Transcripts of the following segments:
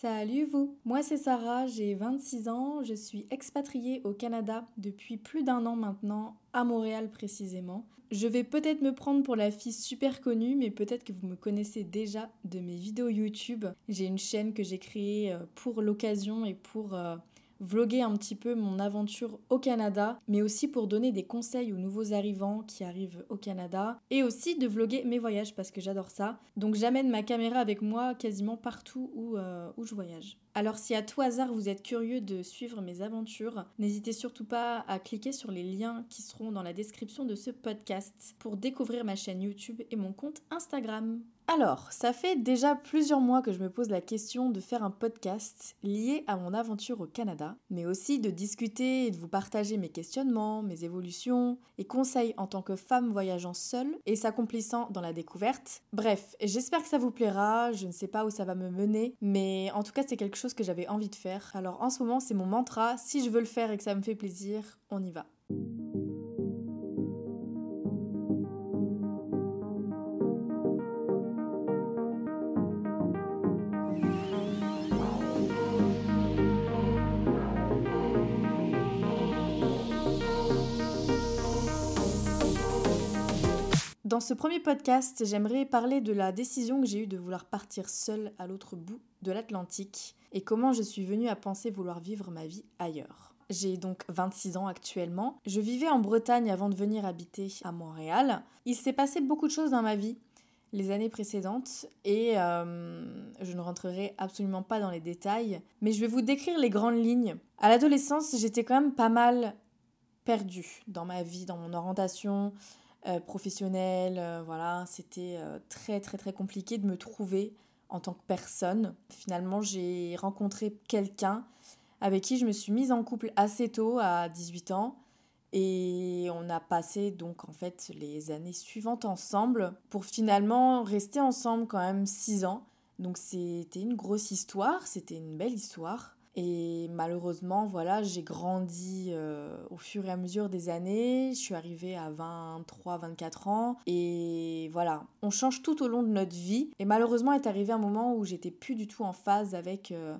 Salut vous Moi c'est Sarah, j'ai 26 ans, je suis expatriée au Canada depuis plus d'un an maintenant, à Montréal précisément. Je vais peut-être me prendre pour la fille super connue, mais peut-être que vous me connaissez déjà de mes vidéos YouTube. J'ai une chaîne que j'ai créée euh, pour l'occasion et pour euh, vloguer un petit peu mon aventure au Canada, mais aussi pour donner des conseils aux nouveaux arrivants qui arrivent au Canada, et aussi de vloguer mes voyages parce que j'adore ça. Donc j'amène ma caméra avec moi quasiment partout où, euh, où je voyage. Alors si à tout hasard vous êtes curieux de suivre mes aventures, n'hésitez surtout pas à cliquer sur les liens qui seront dans la description de ce podcast pour découvrir ma chaîne YouTube et mon compte Instagram. Alors, ça fait déjà plusieurs mois que je me pose la question de faire un podcast lié à mon aventure au Canada, mais aussi de discuter et de vous partager mes questionnements, mes évolutions et conseils en tant que femme voyageant seule et s'accomplissant dans la découverte. Bref, j'espère que ça vous plaira, je ne sais pas où ça va me mener, mais en tout cas c'est quelque chose que j'avais envie de faire. Alors en ce moment c'est mon mantra, si je veux le faire et que ça me fait plaisir, on y va. Dans ce premier podcast, j'aimerais parler de la décision que j'ai eue de vouloir partir seule à l'autre bout de l'Atlantique et comment je suis venue à penser vouloir vivre ma vie ailleurs. J'ai donc 26 ans actuellement. Je vivais en Bretagne avant de venir habiter à Montréal. Il s'est passé beaucoup de choses dans ma vie les années précédentes et euh, je ne rentrerai absolument pas dans les détails, mais je vais vous décrire les grandes lignes. À l'adolescence, j'étais quand même pas mal perdue dans ma vie, dans mon orientation, euh, professionnelle. Euh, voilà, c'était euh, très très très compliqué de me trouver en tant que personne. Finalement, j'ai rencontré quelqu'un avec qui je me suis mise en couple assez tôt, à 18 ans. Et on a passé donc en fait les années suivantes ensemble pour finalement rester ensemble quand même 6 ans. Donc c'était une grosse histoire, c'était une belle histoire. Et malheureusement, voilà, j'ai grandi euh, au fur et à mesure des années. Je suis arrivée à 23, 24 ans. Et voilà, on change tout au long de notre vie. Et malheureusement, est arrivé un moment où j'étais plus du tout en phase avec euh,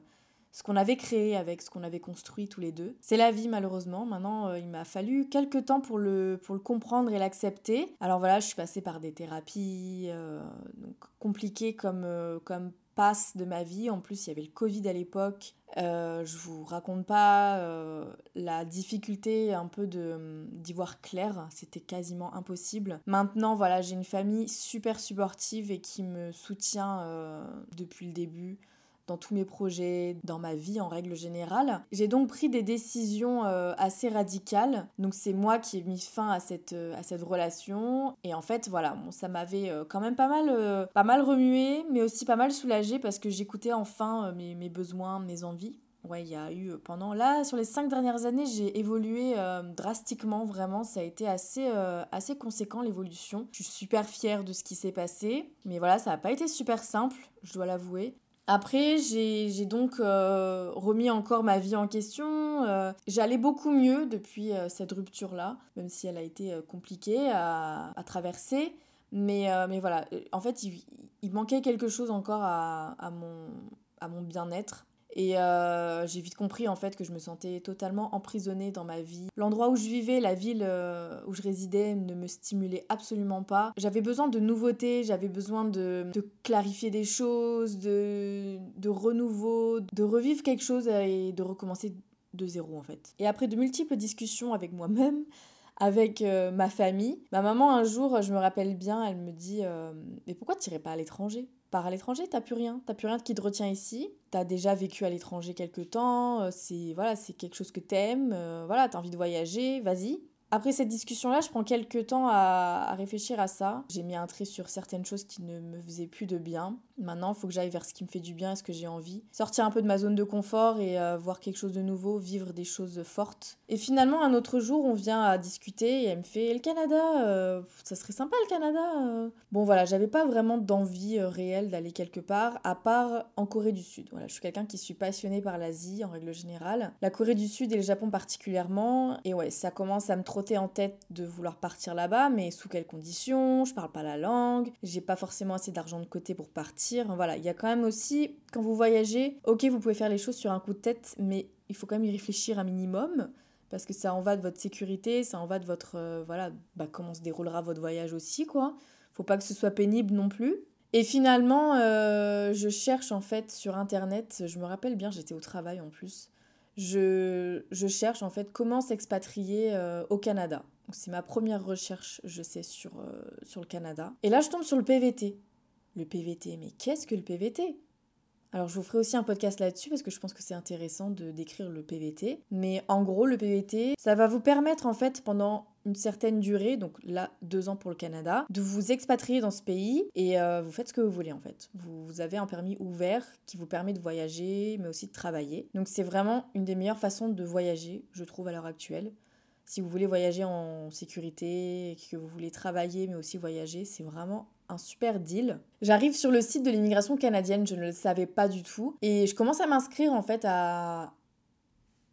ce qu'on avait créé, avec ce qu'on avait construit tous les deux. C'est la vie, malheureusement. Maintenant, euh, il m'a fallu quelques temps pour le, pour le comprendre et l'accepter. Alors voilà, je suis passée par des thérapies donc compliquées comme, comme de ma vie. En plus, il y avait le Covid à l'époque. Euh, je vous raconte pas euh, la difficulté un peu de d'y voir clair, c'était quasiment impossible. Maintenant, voilà, j'ai une famille super supportive et qui me soutient euh, depuis le début dans tous mes projets, dans ma vie en règle générale. J'ai donc pris des décisions euh, assez radicales. Donc c'est moi qui ai mis fin à cette, euh, à cette relation. Et en fait, voilà, ça m'avait euh, quand même pas mal, pas mal remué, mais aussi pas mal soulagé parce que j'écoutais enfin mes, mes besoins, mes envies. Ouais, il y a eu pendant là sur les cinq dernières années, j'ai évolué drastiquement vraiment. Ça a été assez assez conséquent l'évolution. Je suis super fière de ce qui s'est passé, mais voilà, ça n'a pas été super simple, je dois l'avouer. Après, j'ai donc euh, remis encore ma vie en question. Euh, j'allais beaucoup mieux depuis euh, cette rupture-là, même si elle a été compliquée à, traverser. Mais, mais voilà, en fait, il, manquait quelque chose encore à, mon, à mon bien-être. Et euh, j'ai vite compris en fait que je me sentais totalement emprisonnée dans ma vie. L'endroit où je vivais, la ville euh, où je résidais ne me stimulait absolument pas. J'avais besoin de nouveautés, j'avais besoin de, clarifier des choses, de, de renouveau, de revivre quelque chose et de recommencer de zéro en fait. Et après de multiples discussions avec moi-même, avec euh, ma famille, ma maman un jour, je me rappelle bien, elle me dit Mais pourquoi tu irais pas à l'étranger? Pars à l'étranger, t'as plus rien, t'as plus rien qui te retient ici. T'as déjà vécu à l'étranger quelque temps, euh, c'est voilà, c'est quelque chose que t'aimes, euh, voilà, t'as envie de voyager, vas-y. Après cette discussion-là, je prends quelques temps à, réfléchir à ça. J'ai mis un trait sur certaines choses qui ne me faisaient plus de bien. Maintenant, il faut que j'aille vers ce qui me fait du bien ce que j'ai envie. Sortir un peu de ma zone de confort et euh, voir quelque chose de nouveau, vivre des choses fortes. Et finalement, un autre jour, on vient à discuter et elle me fait Le Canada, euh, ça serait sympa le Canada. Euh. Bon, voilà, j'avais pas vraiment d'envie réelle d'aller quelque part, à part en Corée du Sud. Voilà, je suis quelqu'un qui suis passionné par l'Asie en règle générale. La Corée du Sud et le Japon particulièrement. Et ouais, ça commence à me trop en tête de vouloir partir là-bas, mais sous quelles conditions? Je parle pas la langue, j'ai pas forcément assez d'argent de côté pour partir Voilà, il y a quand même aussi, quand vous voyagez, ok, vous pouvez faire les choses sur un coup de tête, mais il faut quand même y réfléchir un minimum parce que ça en va de votre sécurité, ça en va de votre euh, voilà, bah, comment se déroulera votre voyage aussi quoi. Faut pas que ce soit pénible non plus. Et finalement, euh, je cherche en fait sur internet, je me rappelle bien, j'étais au travail en plus. Je, je cherche en fait comment s'expatrier euh, au Canada. C'est ma première recherche, je sais, sur, sur le Canada. Et là, je tombe sur le PVT. Le PVT, mais qu'est-ce que le PVT alors je vous ferai aussi un podcast là-dessus parce que je pense que c'est intéressant de décrire le PVT. Mais en gros, le PVT, ça va vous permettre en fait pendant une certaine durée, donc là deux ans pour le Canada, de vous expatrier dans ce pays et euh, vous faites ce que vous voulez en fait. Vous, avez un permis ouvert qui vous permet de voyager mais aussi de travailler. Donc c'est vraiment une des meilleures façons de voyager, je trouve, à l'heure actuelle. Si vous voulez voyager en sécurité, que vous voulez travailler mais aussi voyager, c'est vraiment un super deal. J'arrive sur le site de l'immigration canadienne, je ne le savais pas du tout. Et je commence à m'inscrire en fait à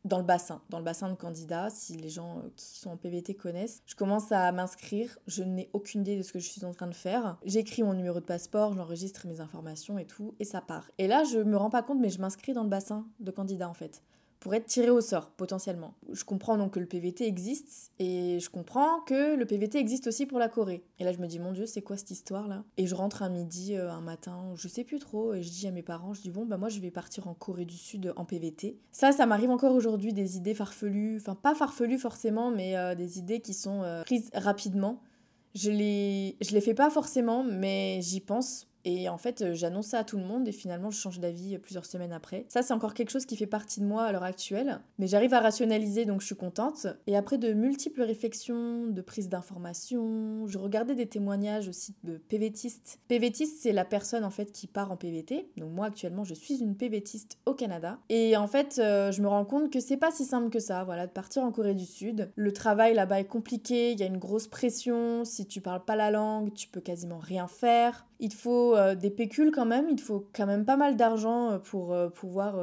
dans le bassin, dans le bassin de candidats, si les gens euh, qui sont en PVT connaissent. Je commence à m'inscrire, je n'ai aucune idée de ce que je suis en train de faire. J'écris mon numéro de passeport, j'enregistre mes informations et tout, et ça part. Et là, je me rends pas compte, mais je m'inscris dans le bassin de candidats en fait pour être tiré au sort potentiellement. Je comprends donc que le PVT existe et je comprends que le PVT existe aussi pour la Corée. Et là je me dis mon dieu c'est quoi cette histoire là Et je rentre un midi, euh, un matin, je sais plus trop et je dis à mes parents, je dis bon bah moi je vais partir en Corée du Sud en PVT. Ça ça m'arrive encore aujourd'hui des idées farfelues, enfin pas farfelues forcément mais euh, des idées qui sont euh, prises rapidement. Je les, je les fais pas forcément mais j'y pense et en fait, euh, j'annonce ça à tout le monde et finalement, je change d'avis plusieurs semaines après. Ça, c'est encore quelque chose qui fait partie de moi à l'heure actuelle. Mais j'arrive à rationaliser, donc je suis contente. Et après de multiples réflexions, de prise d'informations, je regardais des témoignages aussi de PVTistes. PVTiste, c'est la personne en fait qui part en PVT. Donc moi, actuellement, je suis une PVTiste au Canada. Et en fait, euh, je me rends compte que c'est pas si simple que ça, voilà, de partir en Corée du Sud. Le travail là-bas est compliqué, il y a une grosse pression. Si tu parles pas la langue, tu peux quasiment rien faire. Il faut euh, des pécules quand même, il te faut quand même pas mal d'argent euh, pour euh, pouvoir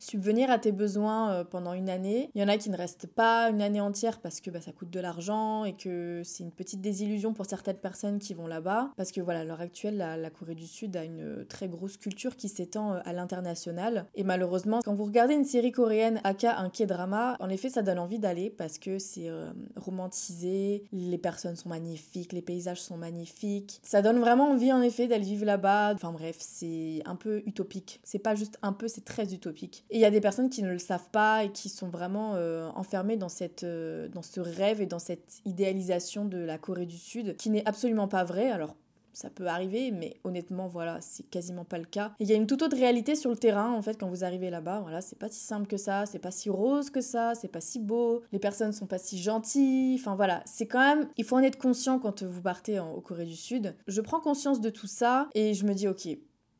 subvenir à tes besoins pendant une année. Il y en a qui ne restent pas une année entière parce que bah, ça coûte de l'argent et que c'est une petite désillusion pour certaines personnes qui vont là-bas. Parce que voilà, à l'heure actuelle, la, Corée du Sud a une très grosse culture qui s'étend à l'international. Et malheureusement, quand vous regardez une série coréenne, aka un K-drama, en effet, ça donne envie d'aller parce que c'est romantisé, les personnes sont magnifiques, les paysages sont magnifiques. Ça donne vraiment envie en effet d'aller vivre là-bas. Enfin bref, c'est un peu utopique. C'est pas juste un peu, c'est très utopique. Et il y a des personnes qui ne le savent pas et qui sont vraiment euh, enfermées dans, cette, euh, dans ce rêve et dans cette idéalisation de la Corée du Sud qui n'est absolument pas vrai. Alors ça peut arriver, mais honnêtement, voilà, c'est quasiment pas le cas. Il y a une toute autre réalité sur le terrain, en fait, quand vous arrivez là-bas. Voilà, c'est pas si simple que ça, c'est pas si rose que ça, c'est pas si beau, les personnes sont pas si gentilles. Enfin voilà, c'est quand même, il faut en être conscient quand vous partez en, Corée du Sud. Je prends conscience de tout ça et je me dis, ok,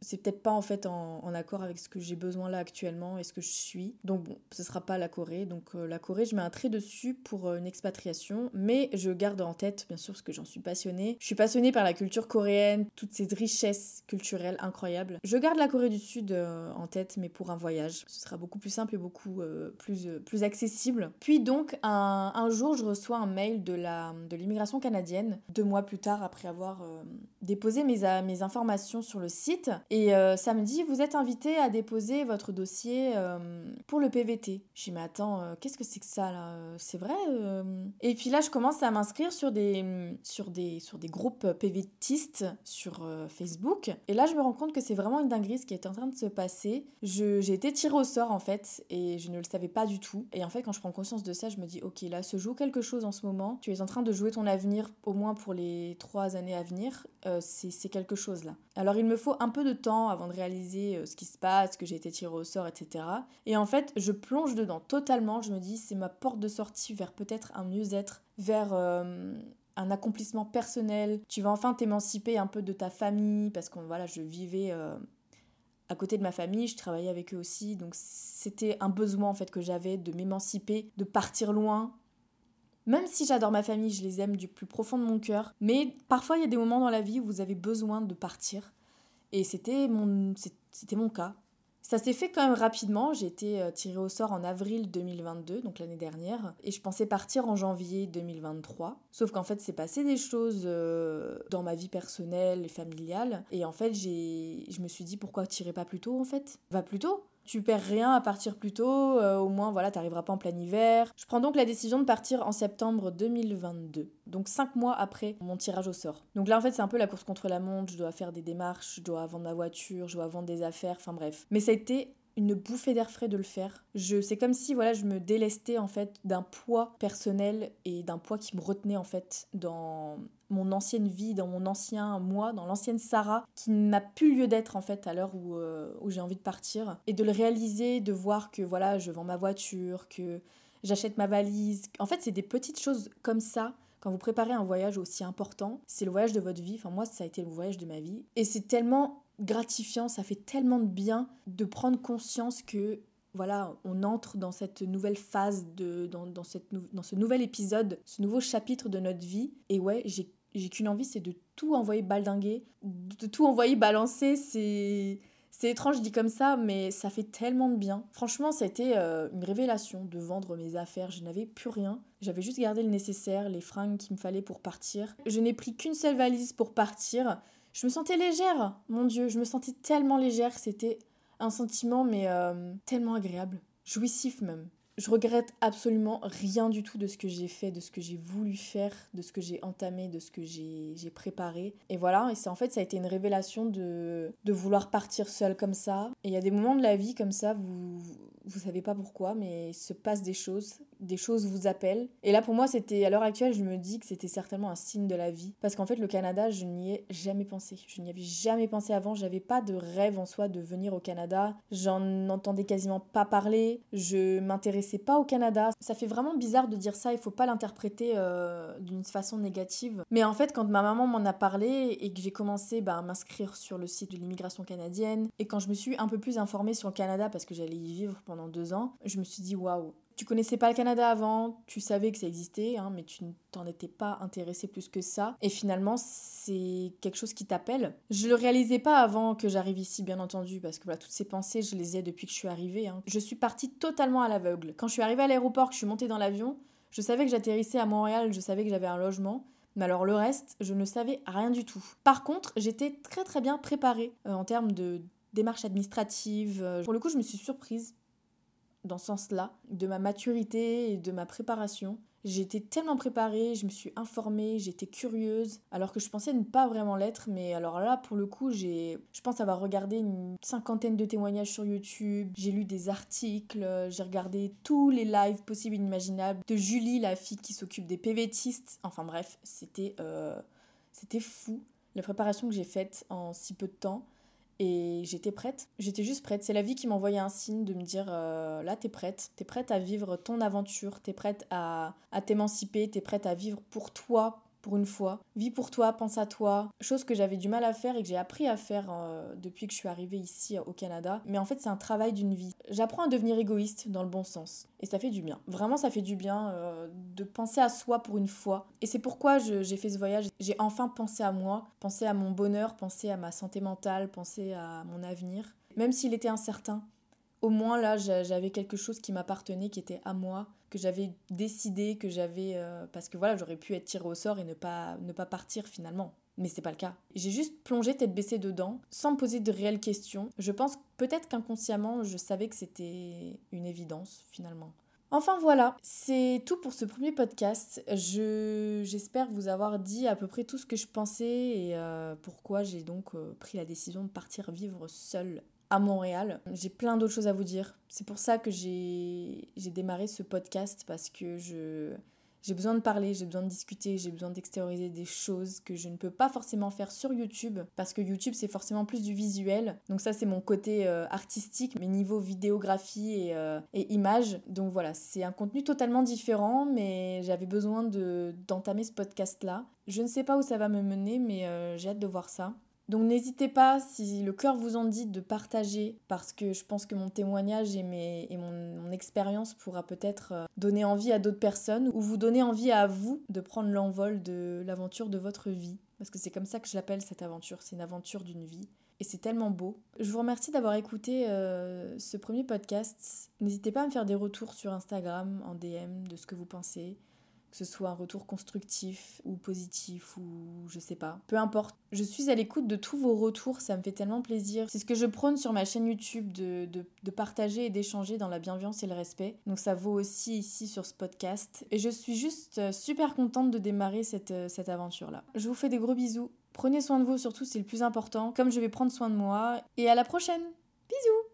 c'est peut-être pas en fait en, accord avec ce que j'ai besoin là actuellement et ce que je suis. Donc bon, ce sera pas la Corée. Donc euh, la Corée, je mets un trait dessus pour euh, une expatriation, mais je garde en tête bien sûr parce que j'en suis passionnée. Je suis passionnée par la culture coréenne, toutes ces richesses culturelles incroyables. Je garde la Corée du Sud euh, en tête, mais pour un voyage, ce sera beaucoup plus simple et beaucoup plus plus accessible. Puis donc un, un, jour, je reçois un mail de la de l'immigration canadienne deux mois plus tard après avoir déposé mes mes informations sur le site et euh, samedi, vous êtes invité à déposer votre dossier euh, pour le PVT. Je dis, mais attends, euh, qu'est-ce que c'est que ça là C'est vrai Et puis là, je commence à m'inscrire sur des, sur, des, sur des groupes PVTistes sur Facebook. Et là, je me rends compte que c'est vraiment une dinguerie ce qui est en train de se passer. J'ai été tirée au sort en fait, et je ne le savais pas du tout. Et en fait, quand je prends conscience de ça, je me dis, ok, là se joue quelque chose en ce moment. Tu es en train de jouer ton avenir, au moins pour les trois années à venir. c'est quelque chose là. Alors, il me faut un peu de temps avant de réaliser euh, ce qui se passe, que j'ai été tirée au sort, etc. Et en fait, je plonge dedans totalement. Je me dis, c'est ma porte de sortie vers peut-être un mieux-être, vers euh, un accomplissement personnel. Tu vas enfin t'émanciper un peu de ta famille, parce que voilà, je vivais euh, à côté de ma famille, je travaillais avec eux aussi, donc c'était un besoin en fait que j'avais de m'émanciper, de partir loin. Même si j'adore ma famille, je les aime du plus profond de mon cœur, mais parfois il y a des moments dans la vie où vous avez besoin de partir et c'était mon, c'était mon cas. Ça s'est fait quand même rapidement. J'ai été euh, tirée au sort en avril 2022, donc l'année dernière, et je pensais partir en janvier 2023. Sauf qu'en fait, c'est passé des choses euh, dans ma vie personnelle et familiale, et en fait, j'ai, je me suis dit pourquoi tirer pas plus tôt en fait? Va plus tôt tu perds rien à partir plus tôt, euh, au moins voilà, t'arriveras pas en plein hiver. Je prends donc la décision de partir en septembre 2022, donc cinq mois après mon tirage au sort. Donc là en fait c'est un peu la course contre la montre, je dois faire des démarches, je dois vendre ma voiture, je dois vendre des affaires, enfin bref. Mais ça a été une bouffée d'air frais de le faire. Je, c'est comme si voilà, je me délestais en fait d'un poids personnel et d'un poids qui me retenait en fait dans mon ancienne vie, dans mon ancien moi, dans l'ancienne Sarah, qui n'a plus lieu d'être en fait à l'heure où, euh, où j'ai envie de partir. Et de le réaliser, de voir que voilà, je vends ma voiture, que j'achète ma valise. En fait, c'est des petites choses comme ça quand vous préparez un voyage aussi important, c'est le voyage de votre vie. Enfin, moi, ça a été le voyage de ma vie. Et c'est tellement gratifiant, ça fait tellement de bien de prendre conscience que voilà, on entre dans cette nouvelle phase, de, dans, dans, cette, dans ce nouvel épisode, ce nouveau chapitre de notre vie. Et ouais, j'ai, j'ai qu'une envie, c'est de tout envoyer baldinguer, de tout envoyer balancer. C'est, c'est étrange dit comme ça, mais ça fait tellement de bien. Franchement, ça a été une révélation de vendre mes affaires. Je n'avais plus rien. J'avais juste gardé le nécessaire, les fringues qu'il me fallait pour partir. Je n'ai pris qu'une seule valise pour partir. Je me sentais légère, mon Dieu, je me sentais tellement légère, c'était un sentiment mais euh, tellement agréable, jouissif même. Je regrette absolument rien du tout de ce que j'ai fait, de ce que j'ai voulu faire, de ce que j'ai entamé, de ce que j'ai préparé. Et voilà, et c'est en fait, ça a été une révélation de, de vouloir partir seule comme ça. Et il y a des moments de la vie comme ça, vous, vous savez pas pourquoi, mais il se passe des choses, des choses vous appellent. Et là, pour moi, c'était, à l'heure actuelle, je me dis que c'était certainement un signe de la vie. Parce qu'en fait, le Canada, je n'y ai jamais pensé. Je n'y avais jamais pensé avant. J'avais pas de rêve en soi de venir au Canada. J'en entendais quasiment pas parler. Je m'intéressais pas au Canada. Ça fait vraiment bizarre de dire ça. Il faut pas l'interpréter euh, d'une façon négative. Mais en fait, quand ma maman m'en a parlé et que j'ai commencé bah, à m'inscrire sur le site de l'immigration canadienne, et quand je me suis un peu plus informée sur le Canada parce que j'allais y vivre pendant deux ans, je me suis dit waouh. Tu connaissais pas le Canada avant, tu savais que ça existait, hein, mais tu ne t'en étais pas intéressé plus que ça. Et finalement, c'est quelque chose qui t'appelle. Je le réalisais pas avant que j'arrive ici, bien entendu, parce que voilà, toutes ces pensées, je les ai depuis que je suis arrivée. Hein. Je suis partie totalement à l'aveugle. Quand je suis arrivée à l'aéroport, que je suis montée dans l'avion, je savais que j'atterrissais à Montréal, je savais que j'avais un logement. Mais alors le reste, je ne savais rien du tout. Par contre, j'étais très très bien préparée euh, en termes de démarches administratives. Euh, pour le coup, je me suis surprise dans ce sens-là, de ma maturité et de ma préparation. J'étais tellement préparée, je me suis informée, j'étais curieuse, alors que je pensais ne pas vraiment l'être, mais alors là, pour le coup, j'ai, je pense avoir regardé une cinquantaine de témoignages sur YouTube, j'ai lu des articles, j'ai regardé tous les lives possibles et inimaginables de Julie, la fille qui s'occupe des PVTistes. Enfin bref, c'était, euh, c'était fou la préparation que j'ai faite en si peu de temps. Et j'étais prête, j'étais juste prête. C'est la vie qui m'envoyait un signe de me dire euh, là, t'es prête, t'es prête à vivre ton aventure, t'es prête à, à t'émanciper, t'es prête à vivre pour toi, pour une fois. Vis pour toi, pense à toi. Chose que j'avais du mal à faire et que j'ai appris à faire euh, depuis que je suis arrivée ici au Canada. Mais en fait, c'est un travail d'une vie. J'apprends à devenir égoïste dans le bon sens. Et ça fait du bien. Vraiment, ça fait du bien euh, de penser à soi pour une fois. Et c'est pourquoi j'ai fait ce voyage. J'ai enfin pensé à moi, pensé à mon bonheur, pensé à ma santé mentale, pensé à mon avenir. Même s'il était incertain, au moins là j'avais quelque chose qui m'appartenait, qui était à moi, que j'avais décidé, que j'avais... Euh, parce que voilà, j'aurais pu être tirée au sort et ne pas, ne pas partir finalement. Mais c'est pas le cas. J'ai juste plongé tête baissée dedans, sans me poser de réelles questions. Je pense peut-être qu'inconsciemment, je savais que c'était une évidence finalement. Enfin voilà, c'est tout pour ce premier podcast. Je, j'espère vous avoir dit à peu près tout ce que je pensais et euh, pourquoi j'ai donc euh, pris la décision de partir vivre seule à Montréal. J'ai plein d'autres choses à vous dire. C'est pour ça que j'ai démarré ce podcast parce que j'ai besoin de parler, j'ai besoin de discuter, j'ai besoin d'extérioriser des choses que je ne peux pas forcément faire sur YouTube parce que YouTube c'est forcément plus du visuel. Donc ça c'est mon côté euh, artistique, mes niveaux vidéographie et, euh, et image. Donc voilà, c'est un contenu totalement différent mais j'avais besoin d'entamer ce podcast là. Je ne sais pas où ça va me mener mais euh, j'ai hâte de voir ça. Donc n'hésitez pas, si le cœur vous en dit, de partager, parce que je pense que mon témoignage et, mes, et mon, expérience pourra peut-être euh, donner envie à d'autres personnes, ou vous donner envie à vous de prendre l'envol de l'aventure de votre vie. Parce que c'est comme ça que je l'appelle cette aventure, c'est une aventure d'une vie. et c'est tellement beau. Je vous remercie d'avoir écouté euh, ce premier podcast. N'hésitez pas à me faire des retours sur Instagram en DM de ce que vous pensez que ce soit un retour constructif ou positif ou je sais pas. Peu importe. Je suis à l'écoute de tous vos retours, ça me fait tellement plaisir. C'est ce que je prône sur ma chaîne YouTube, de, de, partager et d'échanger dans la bienveillance et le respect. Donc ça vaut aussi ici sur ce podcast. Et je suis juste euh, super contente de démarrer cette, euh, cette aventure-là. Je vous fais des gros bisous. Prenez soin de vous surtout, c'est le plus important, comme je vais prendre soin de moi. Et à la prochaine Bisous